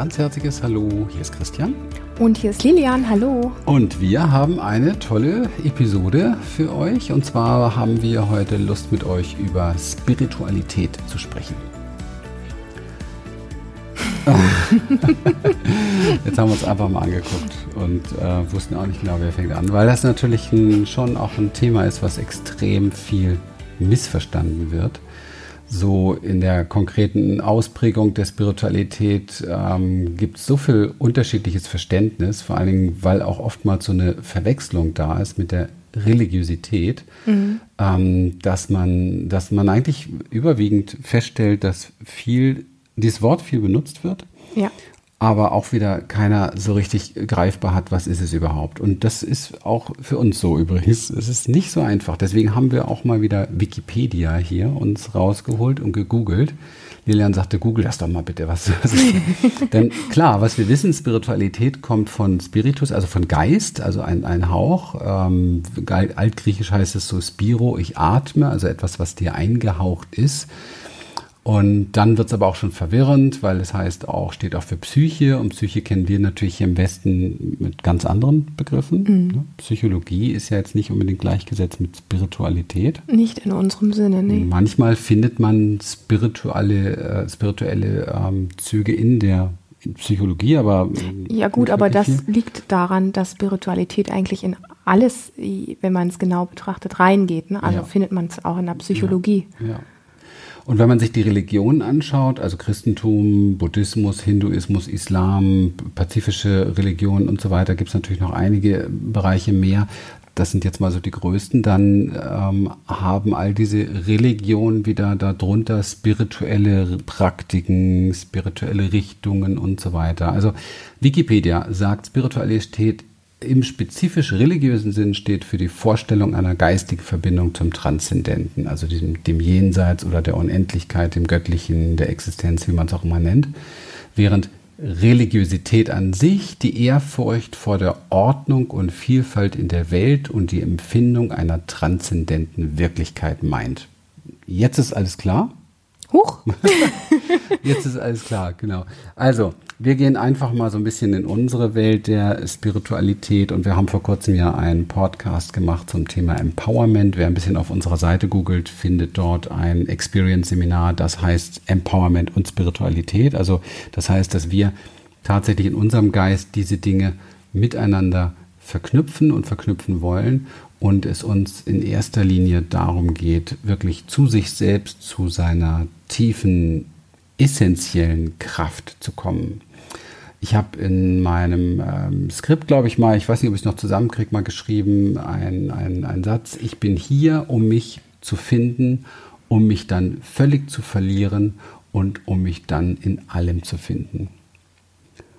ganz herzliches Hallo. Hier ist Christian. Und hier ist Lilian. Hallo. Und wir haben eine tolle Episode für euch. Und zwar haben wir heute Lust, mit euch über Spiritualität zu sprechen. Jetzt haben wir uns einfach mal angeguckt und äh, wussten auch nicht genau, wer fängt an, weil das natürlich ein, schon auch ein Thema ist, was extrem viel missverstanden wird so in der konkreten Ausprägung der Spiritualität ähm, gibt es so viel unterschiedliches Verständnis, vor allen Dingen, weil auch oftmals so eine Verwechslung da ist mit der Religiosität, mhm. ähm, dass man, dass man eigentlich überwiegend feststellt, dass viel, dieses Wort viel benutzt wird. Ja aber auch wieder keiner so richtig greifbar hat, was ist es überhaupt. Und das ist auch für uns so übrigens. Es ist nicht so einfach. Deswegen haben wir auch mal wieder Wikipedia hier uns rausgeholt und gegoogelt. Lilian sagte, google das doch mal bitte. Was, was Denn klar, was wir wissen, Spiritualität kommt von Spiritus, also von Geist, also ein, ein Hauch. Ähm, altgriechisch heißt es so Spiro, ich atme, also etwas, was dir eingehaucht ist. Und dann wird es aber auch schon verwirrend, weil es heißt auch, steht auch für Psyche. Und Psyche kennen wir natürlich hier im Westen mit ganz anderen Begriffen. Mhm. Ne? Psychologie ist ja jetzt nicht unbedingt gleichgesetzt mit Spiritualität. Nicht in unserem Sinne, nee. Manchmal findet man spirituelle, äh, spirituelle ähm, Züge in der Psychologie, aber. Äh, ja, gut, aber das viel. liegt daran, dass Spiritualität eigentlich in alles, wenn man es genau betrachtet, reingeht. Ne? Also ja. findet man es auch in der Psychologie. ja. ja. Und wenn man sich die Religionen anschaut, also Christentum, Buddhismus, Hinduismus, Islam, pazifische Religionen und so weiter, gibt es natürlich noch einige Bereiche mehr. Das sind jetzt mal so die größten. Dann ähm, haben all diese Religionen wieder darunter spirituelle Praktiken, spirituelle Richtungen und so weiter. Also Wikipedia sagt, Spiritualität im spezifisch religiösen Sinn steht für die Vorstellung einer geistigen Verbindung zum Transzendenten, also diesem, dem Jenseits oder der Unendlichkeit, dem Göttlichen, der Existenz, wie man es auch immer nennt. Während Religiosität an sich die Ehrfurcht vor der Ordnung und Vielfalt in der Welt und die Empfindung einer transzendenten Wirklichkeit meint. Jetzt ist alles klar? Huch! Jetzt ist alles klar, genau. Also, wir gehen einfach mal so ein bisschen in unsere Welt der Spiritualität und wir haben vor kurzem ja einen Podcast gemacht zum Thema Empowerment. Wer ein bisschen auf unserer Seite googelt, findet dort ein Experience-Seminar, das heißt Empowerment und Spiritualität. Also, das heißt, dass wir tatsächlich in unserem Geist diese Dinge miteinander verknüpfen und verknüpfen wollen und es uns in erster Linie darum geht, wirklich zu sich selbst, zu seiner tiefen, essentiellen Kraft zu kommen. Ich habe in meinem ähm, Skript, glaube ich mal, ich weiß nicht, ob ich es noch zusammenkriege, mal geschrieben, einen ein Satz, ich bin hier, um mich zu finden, um mich dann völlig zu verlieren und um mich dann in allem zu finden.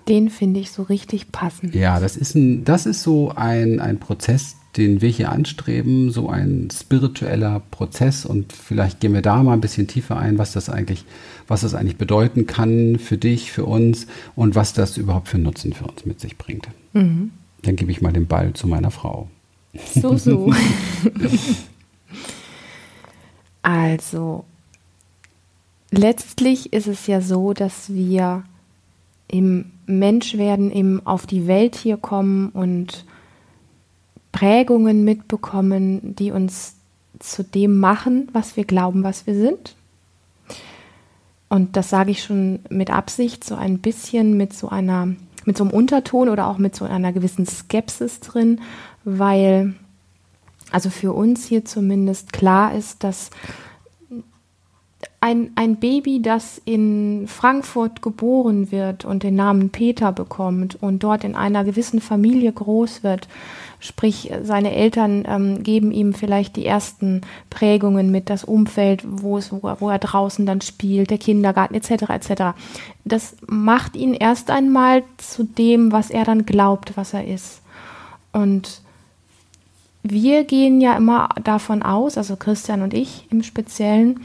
Den finde ich so richtig passend. Ja, das ist, ein, das ist so ein, ein Prozess, den wir hier anstreben, so ein spiritueller Prozess und vielleicht gehen wir da mal ein bisschen tiefer ein, was das eigentlich, was das eigentlich bedeuten kann für dich, für uns und was das überhaupt für Nutzen für uns mit sich bringt. Mhm. Dann gebe ich mal den Ball zu meiner Frau. So, so. also, letztlich ist es ja so, dass wir im Menschwerden eben auf die Welt hier kommen und Prägungen mitbekommen, die uns zu dem machen, was wir glauben, was wir sind. Und das sage ich schon mit Absicht, so ein bisschen mit so einer, mit so einem Unterton oder auch mit so einer gewissen Skepsis drin, weil also für uns hier zumindest klar ist, dass ein, ein Baby, das in Frankfurt geboren wird und den Namen Peter bekommt und dort in einer gewissen Familie groß wird, Sprich, seine Eltern ähm, geben ihm vielleicht die ersten Prägungen mit, das Umfeld, wo, es, wo, er, wo er draußen dann spielt, der Kindergarten etc. etc. Das macht ihn erst einmal zu dem, was er dann glaubt, was er ist. Und wir gehen ja immer davon aus, also Christian und ich im Speziellen,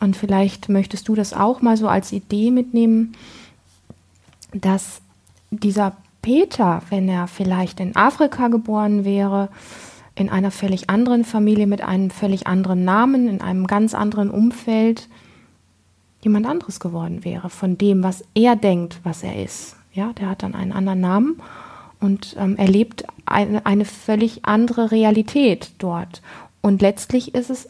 und vielleicht möchtest du das auch mal so als Idee mitnehmen, dass dieser Peter, wenn er vielleicht in Afrika geboren wäre, in einer völlig anderen Familie mit einem völlig anderen Namen, in einem ganz anderen Umfeld, jemand anderes geworden wäre, von dem, was er denkt, was er ist. Ja, der hat dann einen anderen Namen und ähm, erlebt eine, eine völlig andere Realität dort. Und letztlich ist es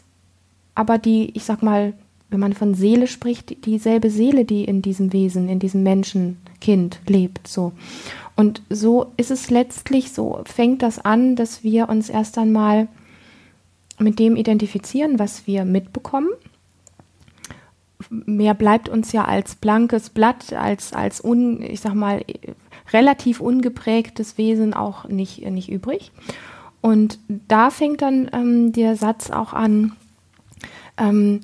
aber die, ich sag mal, wenn man von Seele spricht, dieselbe Seele, die in diesem Wesen, in diesem Menschenkind lebt, so. Und so ist es letztlich, so fängt das an, dass wir uns erst einmal mit dem identifizieren, was wir mitbekommen. Mehr bleibt uns ja als blankes Blatt, als, als un, ich sag mal, relativ ungeprägtes Wesen auch nicht, nicht übrig. Und da fängt dann ähm, der Satz auch an, ähm,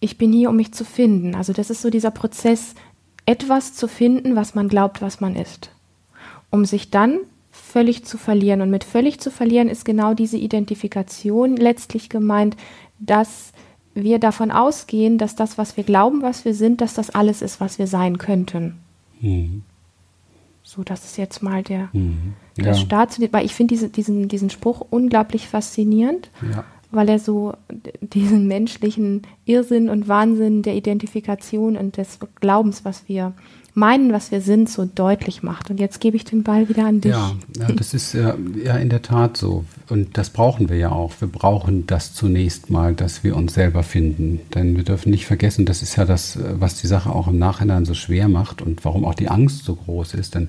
ich bin hier, um mich zu finden. Also das ist so dieser Prozess, etwas zu finden, was man glaubt, was man ist. Um sich dann völlig zu verlieren. Und mit völlig zu verlieren ist genau diese Identifikation letztlich gemeint, dass wir davon ausgehen, dass das, was wir glauben, was wir sind, dass das alles ist, was wir sein könnten. Mhm. So, das ist jetzt mal der, mhm. ja. der Start weil ich finde diese, diesen, diesen Spruch unglaublich faszinierend. Ja weil er so diesen menschlichen Irrsinn und Wahnsinn der Identifikation und des Glaubens, was wir meinen, was wir sind, so deutlich macht. Und jetzt gebe ich den Ball wieder an dich. Ja, ja das ist ja, ja in der Tat so. Und das brauchen wir ja auch. Wir brauchen das zunächst mal, dass wir uns selber finden. Denn wir dürfen nicht vergessen, das ist ja das, was die Sache auch im Nachhinein so schwer macht und warum auch die Angst so groß ist. Denn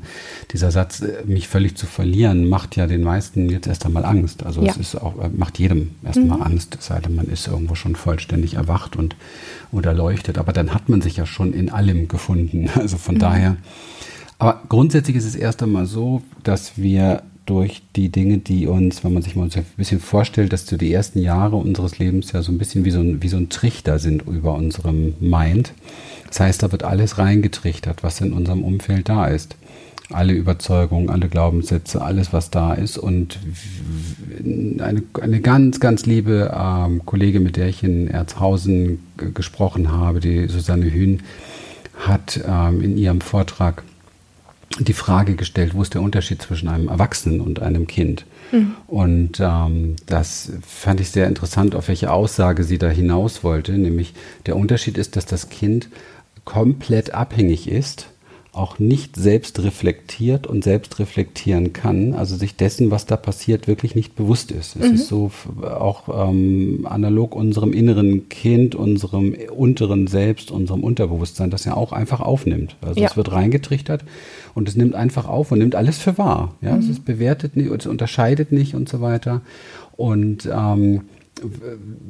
dieser Satz, äh, mich völlig zu verlieren, macht ja den meisten jetzt erst einmal Angst. Also ja. es ist auch, äh, macht jedem erst einmal mhm. Angst, es sei denn, man ist irgendwo schon vollständig erwacht und oder leuchtet. Aber dann hat man sich ja schon in allem gefunden. Also von mhm. daher. Aber grundsätzlich ist es erst einmal so, dass wir durch die Dinge, die uns, wenn man sich mal ein bisschen vorstellt, dass so die ersten Jahre unseres Lebens ja so ein bisschen wie so ein, wie so ein Trichter sind über unserem Mind. Das heißt, da wird alles reingetrichtert, was in unserem Umfeld da ist. Alle Überzeugungen, alle Glaubenssätze, alles, was da ist. Und eine, eine ganz, ganz liebe ähm, Kollegin, mit der ich in Erzhausen gesprochen habe, die Susanne Hühn, hat ähm, in ihrem Vortrag die Frage gestellt, wo ist der Unterschied zwischen einem Erwachsenen und einem Kind? Mhm. Und ähm, das fand ich sehr interessant, auf welche Aussage sie da hinaus wollte. Nämlich der Unterschied ist, dass das Kind komplett abhängig ist auch nicht selbst reflektiert und selbst reflektieren kann, also sich dessen, was da passiert, wirklich nicht bewusst ist. Es mhm. ist so auch ähm, analog unserem inneren Kind, unserem unteren Selbst, unserem Unterbewusstsein, das ja auch einfach aufnimmt. Also ja. es wird reingetrichtert und es nimmt einfach auf und nimmt alles für wahr. Ja, mhm. es bewertet nicht, es unterscheidet nicht und so weiter. Und ähm,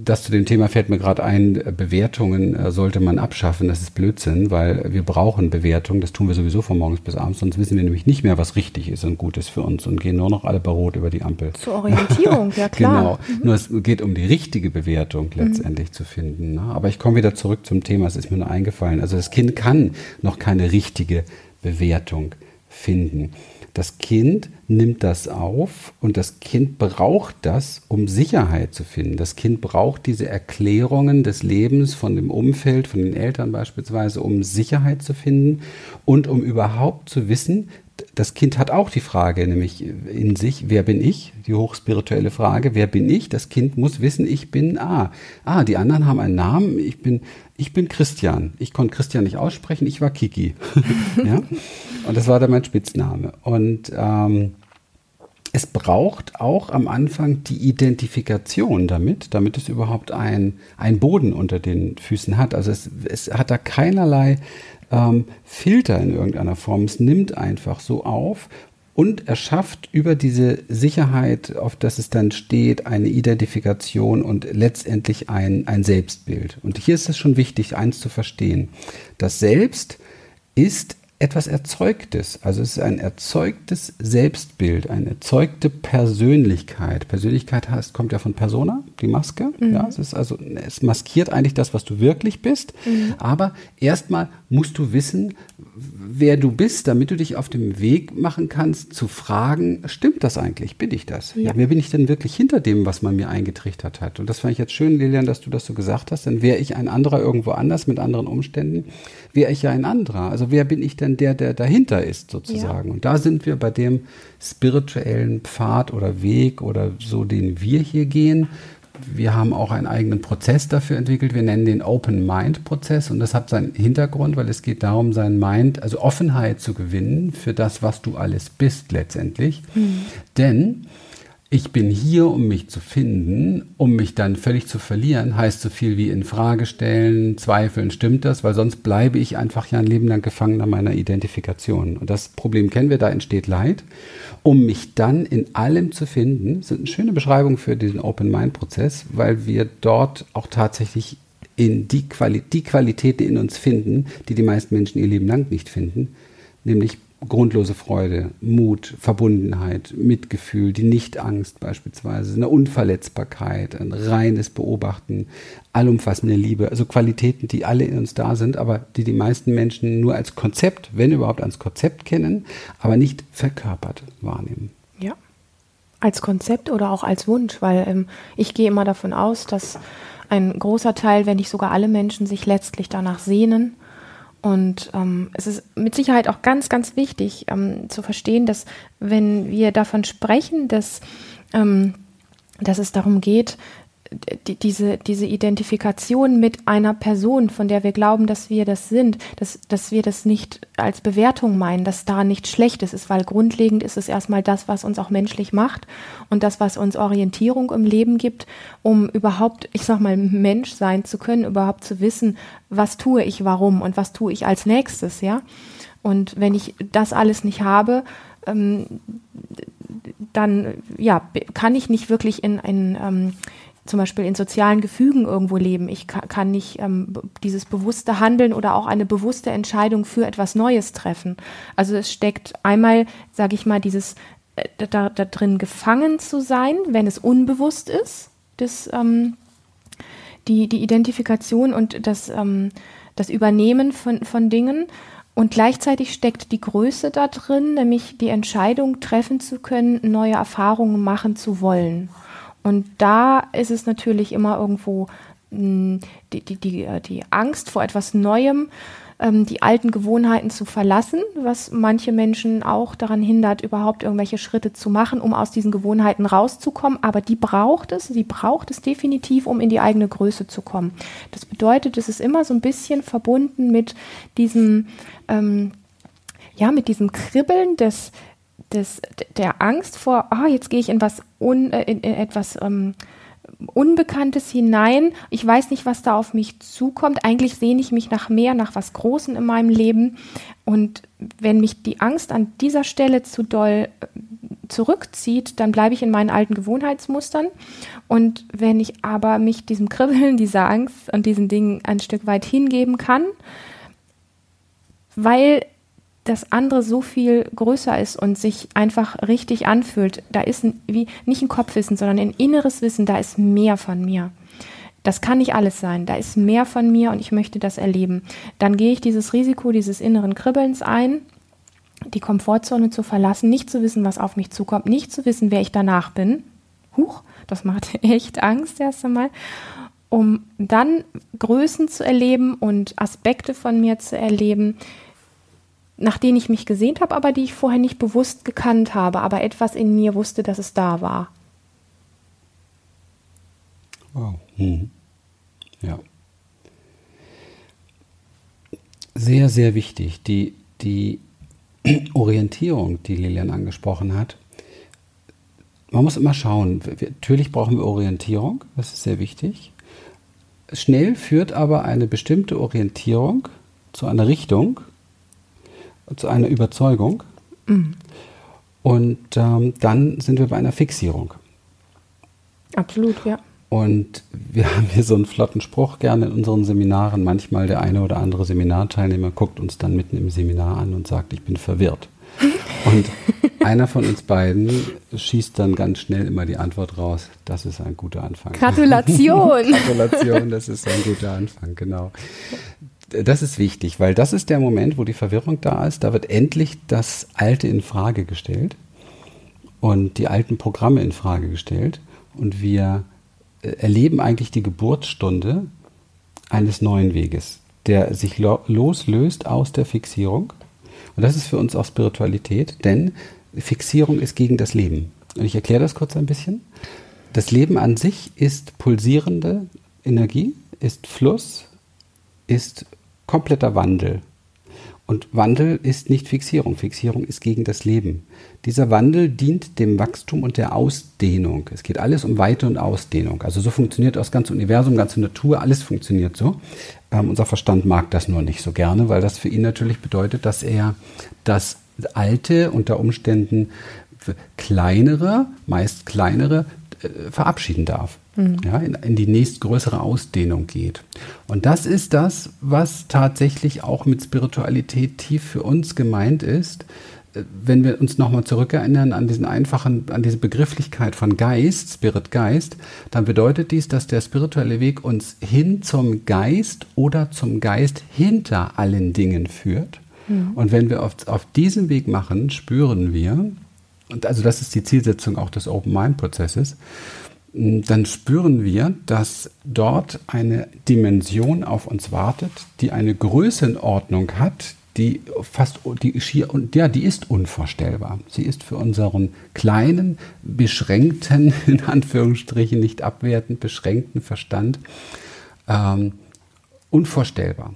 das zu dem Thema fällt mir gerade ein, Bewertungen äh, sollte man abschaffen. Das ist Blödsinn, weil wir brauchen Bewertungen. Das tun wir sowieso von morgens bis abends, sonst wissen wir nämlich nicht mehr, was richtig ist und gut ist für uns und gehen nur noch alle bei Rot über die Ampel. Zur Orientierung, ja klar. Genau. Mhm. Nur es geht um die richtige Bewertung letztendlich mhm. zu finden. Ne? Aber ich komme wieder zurück zum Thema, es ist mir nur eingefallen. Also das Kind kann noch keine richtige Bewertung finden. Das Kind nimmt das auf und das Kind braucht das, um Sicherheit zu finden. Das Kind braucht diese Erklärungen des Lebens von dem Umfeld, von den Eltern beispielsweise, um Sicherheit zu finden und um überhaupt zu wissen, das Kind hat auch die Frage, nämlich in sich, wer bin ich? Die hochspirituelle Frage, wer bin ich? Das Kind muss wissen, ich bin A. Ah, die anderen haben einen Namen, ich bin, ich bin Christian. Ich konnte Christian nicht aussprechen, ich war Kiki. ja? Und das war dann mein Spitzname. Und ähm, es braucht auch am Anfang die Identifikation damit, damit es überhaupt ein, ein Boden unter den Füßen hat. Also es, es hat da keinerlei ähm, Filter in irgendeiner Form. Es nimmt einfach so auf und erschafft über diese Sicherheit, auf das es dann steht, eine Identifikation und letztendlich ein, ein Selbstbild. Und hier ist es schon wichtig, eins zu verstehen. Das Selbst ist etwas Erzeugtes. Also es ist ein erzeugtes Selbstbild, eine erzeugte Persönlichkeit. Persönlichkeit heißt, kommt ja von Persona, die Maske. Mhm. Ja, es ist also, es maskiert eigentlich das, was du wirklich bist. Mhm. Aber erstmal musst du wissen, wer du bist, damit du dich auf dem Weg machen kannst, zu fragen, stimmt das eigentlich? Bin ich das? Ja. wer bin ich denn wirklich hinter dem, was man mir eingetrichtert hat? Und das fand ich jetzt schön, Lilian, dass du das so gesagt hast. Dann wäre ich ein anderer irgendwo anders mit anderen Umständen, wäre ich ja ein anderer. Also wer bin ich denn der, der dahinter ist sozusagen? Ja. Und da sind wir bei dem spirituellen Pfad oder Weg oder so, den wir hier gehen, wir haben auch einen eigenen Prozess dafür entwickelt. Wir nennen den Open Mind Prozess und das hat seinen Hintergrund, weil es geht darum, seinen Mind, also Offenheit zu gewinnen für das, was du alles bist letztendlich. Mhm. Denn ich bin hier, um mich zu finden, um mich dann völlig zu verlieren, heißt so viel wie in Frage stellen, zweifeln, stimmt das, weil sonst bleibe ich einfach ja ein Leben lang Gefangener meiner Identifikation. Und das Problem kennen wir, da entsteht Leid. Um mich dann in allem zu finden, sind eine schöne Beschreibung für diesen Open Mind Prozess, weil wir dort auch tatsächlich in die, Quali die Qualitäten in uns finden, die die meisten Menschen ihr Leben lang nicht finden, nämlich grundlose Freude, Mut, Verbundenheit, Mitgefühl, die Nichtangst beispielsweise, eine Unverletzbarkeit, ein reines Beobachten, allumfassende Liebe, also Qualitäten, die alle in uns da sind, aber die die meisten Menschen nur als Konzept, wenn überhaupt als Konzept kennen, aber nicht verkörpert wahrnehmen. Ja, als Konzept oder auch als Wunsch, weil ähm, ich gehe immer davon aus, dass ein großer Teil, wenn nicht sogar alle Menschen sich letztlich danach sehnen, und ähm, es ist mit Sicherheit auch ganz, ganz wichtig ähm, zu verstehen, dass wenn wir davon sprechen, dass, ähm, dass es darum geht, die, diese, diese Identifikation mit einer Person, von der wir glauben, dass wir das sind, dass, dass wir das nicht als Bewertung meinen, dass da nichts Schlechtes ist, weil grundlegend ist es erstmal das, was uns auch menschlich macht und das, was uns Orientierung im Leben gibt, um überhaupt, ich sag mal, Mensch sein zu können, überhaupt zu wissen, was tue ich warum und was tue ich als nächstes, ja. Und wenn ich das alles nicht habe, ähm, dann ja, kann ich nicht wirklich in ein ähm, zum Beispiel in sozialen Gefügen irgendwo leben. Ich kann nicht ähm, dieses bewusste Handeln oder auch eine bewusste Entscheidung für etwas Neues treffen. Also es steckt einmal, sage ich mal, dieses äh, da, da, drin gefangen zu sein, wenn es unbewusst ist, das, ähm, die, die Identifikation und das, ähm, das Übernehmen von, von Dingen. Und gleichzeitig steckt die Größe da drin, nämlich die Entscheidung treffen zu können, neue Erfahrungen machen zu wollen. Und da ist es natürlich immer irgendwo mh, hm, die, die, die, äh, die Angst vor etwas Neuem, ähm, die alten Gewohnheiten zu verlassen, was manche Menschen auch daran hindert, überhaupt irgendwelche Schritte zu machen, um aus diesen Gewohnheiten rauszukommen. Aber die braucht es, sie braucht es definitiv, um in die eigene Größe zu kommen. Das bedeutet, es ist immer so ein bisschen verbunden mit diesem, ähm, ja, mit diesem Kribbeln des, des, der Angst vor, ah, jetzt gehe ich in was, un, äh, in, in etwas ähm, Unbekanntes hinein. Ich weiß nicht, was da auf mich zukommt. Eigentlich sehne ich mich nach mehr, nach was Großem in meinem Leben. Und wenn mich die Angst an dieser Stelle zu doll äh, zurückzieht, dann bleibe ich in meinen alten Gewohnheitsmustern. Und wenn ich aber mich diesem Kribbeln, dieser Angst und diesen Dingen ein Stück weit hingeben kann, weil das andere so viel größer ist und sich einfach richtig anfühlt. Da ist ein, wie nicht ein Kopfwissen, sondern ein inneres Wissen, da ist mehr von mir. Das kann nicht alles sein. Da ist mehr von mir und ich möchte das erleben. Dann gehe ich dieses Risiko dieses inneren Kribbelns ein, die Komfortzone zu verlassen, nicht zu wissen, was auf mich zukommt, nicht zu wissen, wer ich danach bin. Huch, das macht echt Angst erst einmal. Um dann Größen zu erleben und Aspekte von mir zu erleben, nach denen ich mich gesehnt habe, aber die ich vorher nicht bewusst gekannt habe, aber etwas in mir wusste, dass es da war. Wow. Mhm. Ja. Sehr, sehr wichtig. Die, die Orientierung, die Lilian angesprochen hat, man muss immer schauen. Natürlich brauchen wir Orientierung, das ist sehr wichtig. Schnell führt aber eine bestimmte Orientierung zu einer Richtung, zu einer Überzeugung. Mhm. Und ähm, dann sind wir bei einer Fixierung. Absolut, ja. Und wir haben hier so einen flotten Spruch gerne in unseren Seminaren. Manchmal der eine oder andere Seminarteilnehmer guckt uns dann mitten im Seminar an und sagt, ich bin verwirrt. Und einer von uns beiden schießt dann ganz schnell immer die Antwort raus, das ist ein guter Anfang. Gratulation. Gratulation, das ist ein guter Anfang, genau das ist wichtig, weil das ist der Moment, wo die Verwirrung da ist. Da wird endlich das Alte in Frage gestellt und die alten Programme in Frage gestellt. Und wir äh, erleben eigentlich die Geburtsstunde eines neuen Weges, der sich lo loslöst aus der Fixierung. Und das ist für uns auch Spiritualität, denn Fixierung ist gegen das Leben. Und ich erkläre das kurz ein bisschen. das Leben an sich ist pulsierende Energie, ist Fluss, ist kompletter Wandel. Und Wandel ist nicht Fixierung. Fixierung ist gegen das Leben. Dieser Wandel dient dem Wachstum und der Ausdehnung. Es geht alles um Weite und Ausdehnung. Also so funktioniert das ganze Universum, ganze Natur, alles funktioniert so. Ähm, unser Verstand mag das nur nicht so gerne, weil das für ihn natürlich bedeutet, dass er das Alte unter Umständen kleinere, meist kleinere, äh, verabschieden darf mhm. ja, in, in, die nächstgrößere Ausdehnung geht. Und das ist das, was tatsächlich auch mit Spiritualität tief für uns gemeint ist. Äh, wenn wir uns nochmal zurückerinnern an diesen einfachen, an diese Begrifflichkeit von Geist, Spirit Geist, dann bedeutet dies, dass der spirituelle Weg uns hin zum Geist oder zum Geist hinter allen Dingen führt. Mhm. Und wenn wir auf, auf diesem Weg machen, spüren wir, und also das ist die Zielsetzung auch des Open Mind Prozesses, dann spüren wir, dass dort eine Dimension auf uns wartet, die eine Größenordnung hat, die fast, die schier, ja, die ist unvorstellbar. Sie ist für unseren kleinen, beschränkten, in Anführungsstrichen nicht abwertend, beschränkten Verstand ähm, unvorstellbar.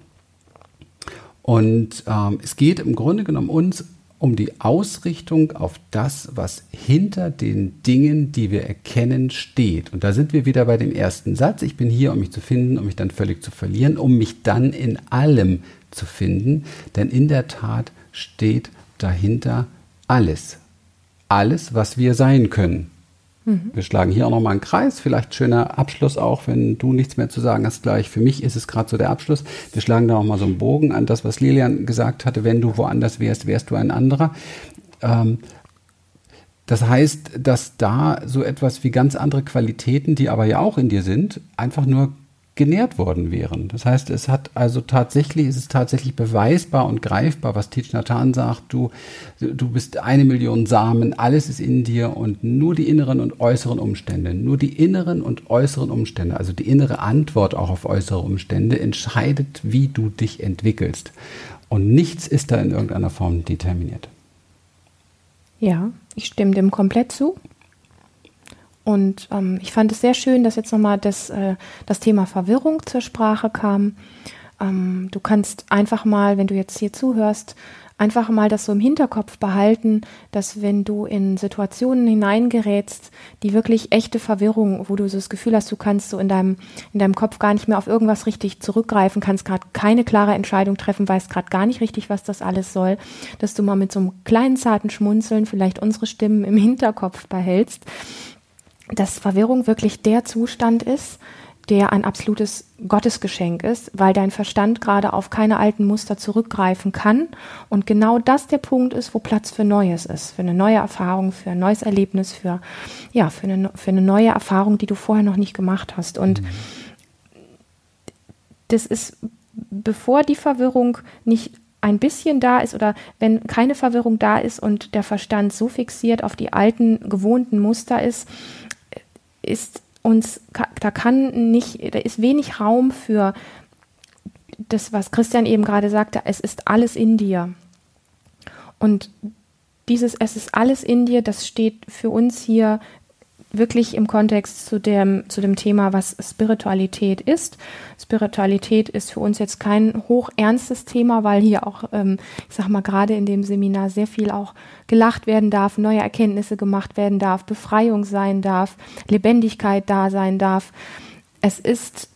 Und ähm, es geht im Grunde genommen uns um die Ausrichtung auf das, was hinter den Dingen, die wir erkennen, steht. Und da sind wir wieder bei dem ersten Satz. Ich bin hier, um mich zu finden, um mich dann völlig zu verlieren, um mich dann in allem zu finden. Denn in der Tat steht dahinter alles. Alles, was wir sein können. Mhm. Wir schlagen hier auch nochmal einen Kreis. Vielleicht schöner Abschluss auch, wenn du nichts mehr zu sagen hast gleich. Für mich ist es gerade so der Abschluss. Wir schlagen da nochmal so einen Bogen an das, was Lilian gesagt hatte. Wenn du woanders wärst, wärst du ein anderer. Ähm, das heißt, dass da so etwas wie ganz andere Qualitäten, die aber ja auch in dir sind, einfach nur genährt worden wären. Das heißt, es hat also tatsächlich, es ist tatsächlich beweisbar und greifbar, was Tich Nathan sagt, du, du bist eine Million Samen, alles ist in dir und nur die inneren und äußeren Umstände, nur die inneren und äußeren Umstände, also die innere Antwort auch auf äußere Umstände, entscheidet, wie du dich entwickelst. Und nichts ist da in irgendeiner Form determiniert. Ja, ich stimme dem komplett zu. Und ähm, ich fand es sehr schön, dass jetzt nochmal das, äh, das Thema Verwirrung zur Sprache kam. Ähm, du kannst einfach mal, wenn du jetzt hier zuhörst, einfach mal das so im Hinterkopf behalten, dass wenn du in Situationen hineingerätst, die wirklich echte Verwirrung, wo du so das Gefühl hast, du kannst so in deinem, in deinem Kopf gar nicht mehr auf irgendwas richtig zurückgreifen, kannst gerade keine klare Entscheidung treffen, weißt gerade gar nicht richtig, was das alles soll, dass du mal mit so einem kleinen zarten Schmunzeln vielleicht unsere Stimmen im Hinterkopf behältst dass Verwirrung wirklich der Zustand ist, der ein absolutes Gottesgeschenk ist, weil dein Verstand gerade auf keine alten Muster zurückgreifen kann und genau das der Punkt ist, wo Platz für Neues ist, für eine neue Erfahrung, für ein neues Erlebnis, für ja, für eine, für eine neue Erfahrung, die du vorher noch nicht gemacht hast. Und mhm. das ist, bevor die Verwirrung nicht ein bisschen da ist oder wenn keine Verwirrung da ist und der Verstand so fixiert auf die alten gewohnten Muster ist, ist uns, da kann nicht, da ist wenig Raum für das, was Christian eben gerade sagte, es ist alles in dir. Und dieses Es ist alles in dir, das steht für uns hier wirklich im Kontext zu dem, zu dem Thema, was Spiritualität ist. Spiritualität ist für uns jetzt kein hochernstes Thema, weil hier auch, ähm, ich sag mal, gerade in dem Seminar sehr viel auch gelacht werden darf, neue Erkenntnisse gemacht werden darf, Befreiung sein darf, Lebendigkeit da sein darf. Es ist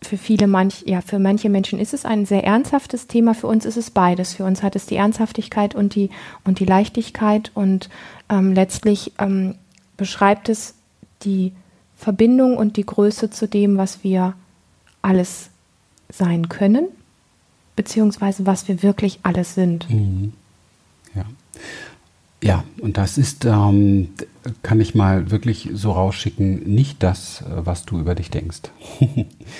für viele manch, ja, für manche Menschen ist es ein sehr ernsthaftes Thema, für uns ist es beides. Für uns hat es die Ernsthaftigkeit und die, und die Leichtigkeit und ähm, letztlich ähm, beschreibt es die Verbindung und die Größe zu dem, was wir alles sein können, beziehungsweise was wir wirklich alles sind. Mhm. Ja. Ja, und das ist, ähm, kann ich mal wirklich so rausschicken, nicht das, äh, was du über dich denkst.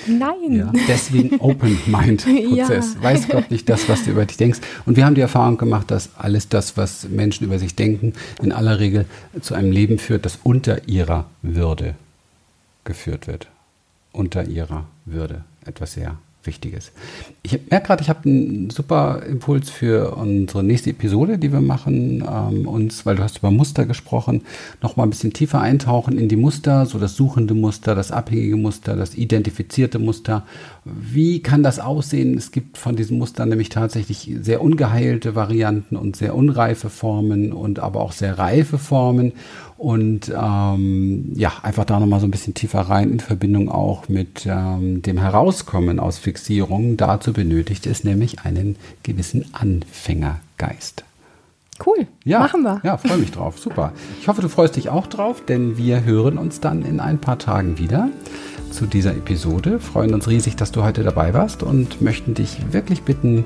Nein. Ja, deswegen Open Mind Prozess. Ja. Weiß Gott nicht das, was du über dich denkst. Und wir haben die Erfahrung gemacht, dass alles das, was Menschen über sich denken, in aller Regel zu einem Leben führt, das unter ihrer Würde geführt wird. Unter ihrer Würde. Etwas sehr Wichtiges. Ich merke gerade, ich habe einen super Impuls für unsere nächste Episode, die wir machen. Ähm, uns, weil du hast über Muster gesprochen, noch mal ein bisschen tiefer eintauchen in die Muster, so das suchende Muster, das abhängige Muster, das identifizierte Muster. Wie kann das aussehen? Es gibt von diesen Mustern nämlich tatsächlich sehr ungeheilte Varianten und sehr unreife Formen und aber auch sehr reife Formen und ähm, ja, einfach da nochmal so ein bisschen tiefer rein in Verbindung auch mit ähm, dem Herauskommen aus Fixierungen. Dazu benötigt es nämlich einen gewissen Anfängergeist. Cool, ja, machen wir. Ja, freue mich drauf. Super. Ich hoffe, du freust dich auch drauf, denn wir hören uns dann in ein paar Tagen wieder zu dieser Episode. Freuen uns riesig, dass du heute dabei warst und möchten dich wirklich bitten,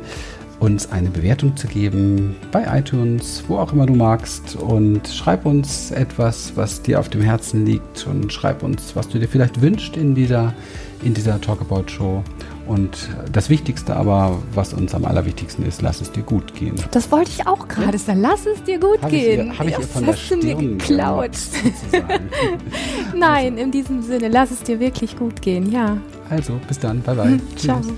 uns eine Bewertung zu geben bei iTunes, wo auch immer du magst. Und schreib uns etwas, was dir auf dem Herzen liegt und schreib uns, was du dir vielleicht wünscht in dieser, in dieser Talkabout Show. Und das Wichtigste aber, was uns am allerwichtigsten ist, lass es dir gut gehen. Das wollte ich auch gerade ja. sagen. Lass es dir gut hab gehen. Habe ich ihr von das der Stirn geklaut. Nein, also. in diesem Sinne, lass es dir wirklich gut gehen, ja. Also, bis dann. Bye, bye. Ciao. Tschüss.